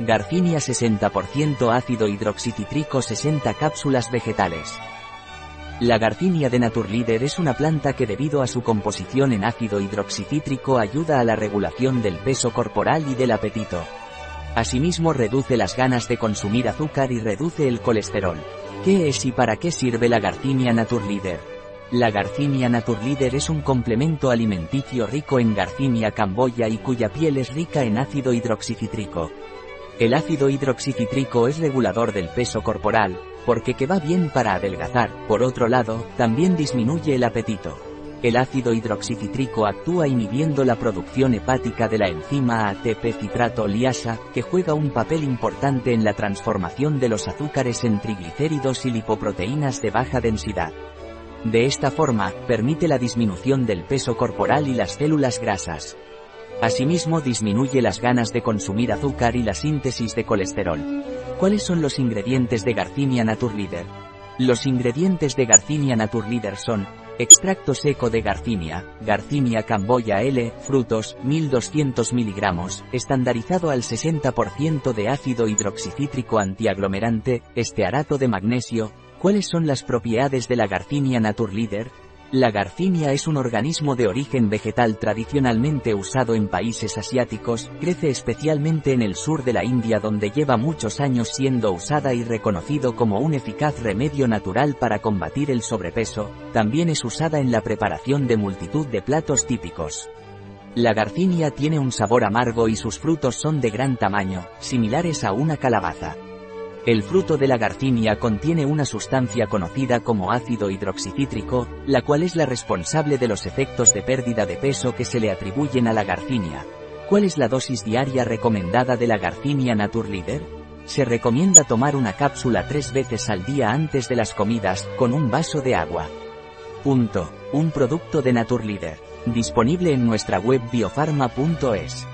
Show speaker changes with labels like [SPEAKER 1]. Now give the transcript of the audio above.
[SPEAKER 1] Garcinia 60% ácido hidroxicítrico 60 cápsulas vegetales. La garcinia de Naturleader es una planta que debido a su composición en ácido hidroxicítrico ayuda a la regulación del peso corporal y del apetito. Asimismo reduce las ganas de consumir azúcar y reduce el colesterol. ¿Qué es y para qué sirve la garcinia Naturleader? La garcinia Naturleader es un complemento alimenticio rico en garcinia camboya y cuya piel es rica en ácido hidroxicítrico. El ácido hidroxicítrico es regulador del peso corporal, porque que va bien para adelgazar, por otro lado, también disminuye el apetito. El ácido hidroxicítrico actúa inhibiendo la producción hepática de la enzima ATP citrato liasa, que juega un papel importante en la transformación de los azúcares en triglicéridos y lipoproteínas de baja densidad. De esta forma, permite la disminución del peso corporal y las células grasas. Asimismo disminuye las ganas de consumir azúcar y la síntesis de colesterol. ¿Cuáles son los ingredientes de Garcinia Naturleader? Los ingredientes de Garcinia Naturleader son extracto seco de Garcinia, Garcinia camboya L, frutos, 1200 mg, estandarizado al 60% de ácido hidroxicítrico antiaglomerante, estearato de magnesio. ¿Cuáles son las propiedades de la Garcinia Naturleader? La garcinia es un organismo de origen vegetal tradicionalmente usado en países asiáticos, crece especialmente en el sur de la India donde lleva muchos años siendo usada y reconocido como un eficaz remedio natural para combatir el sobrepeso, también es usada en la preparación de multitud de platos típicos. La garcinia tiene un sabor amargo y sus frutos son de gran tamaño, similares a una calabaza. El fruto de la garcinia contiene una sustancia conocida como ácido hidroxicítrico, la cual es la responsable de los efectos de pérdida de peso que se le atribuyen a la garcinia. ¿Cuál es la dosis diaria recomendada de la garcinia Naturleader? Se recomienda tomar una cápsula tres veces al día antes de las comidas, con un vaso de agua. Punto. Un producto de Naturleader. Disponible en nuestra web biofarma.es.